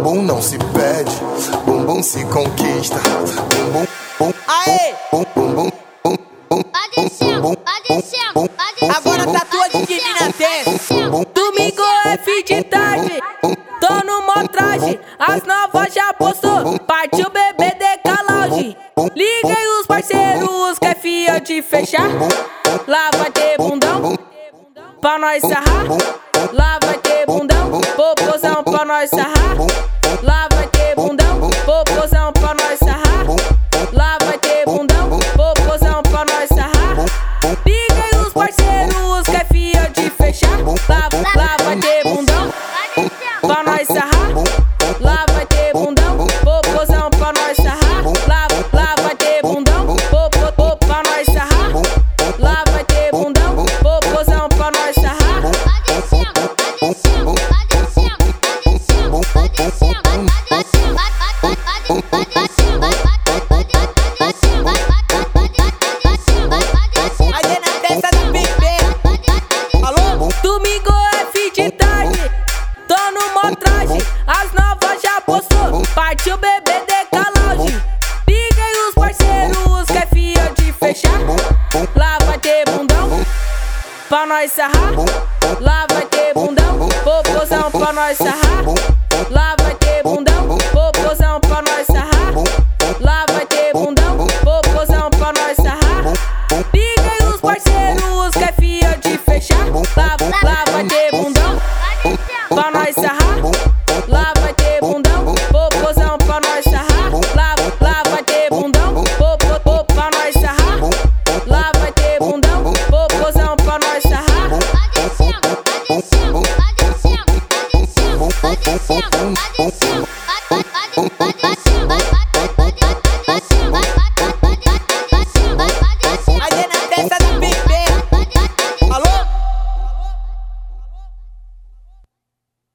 Bumbum não se pede, bumbum se conquista. Bumbum, bum, Aê! bum, bumbum, bum, bum, Padecendo, padecendo, padecendo. Agora tá tua de divina terra. Domingo é fim de tarde. Tô no motragem. As novas já postou. Partiu bebê decalagem. Liguei os parceiros que é fia de fechar. Lá vai ter bundão. Pra nós sarrar. Lá vai ter bundão. Popozão pra nós sarrar. Lá vai As novas já postou. Partiu bebê decalagem. Liguei os parceiros que é de fechar. Lá vai ter bundão. Pra nós sarrar. Lá vai ter bundão. Popozão pra nós sarrar.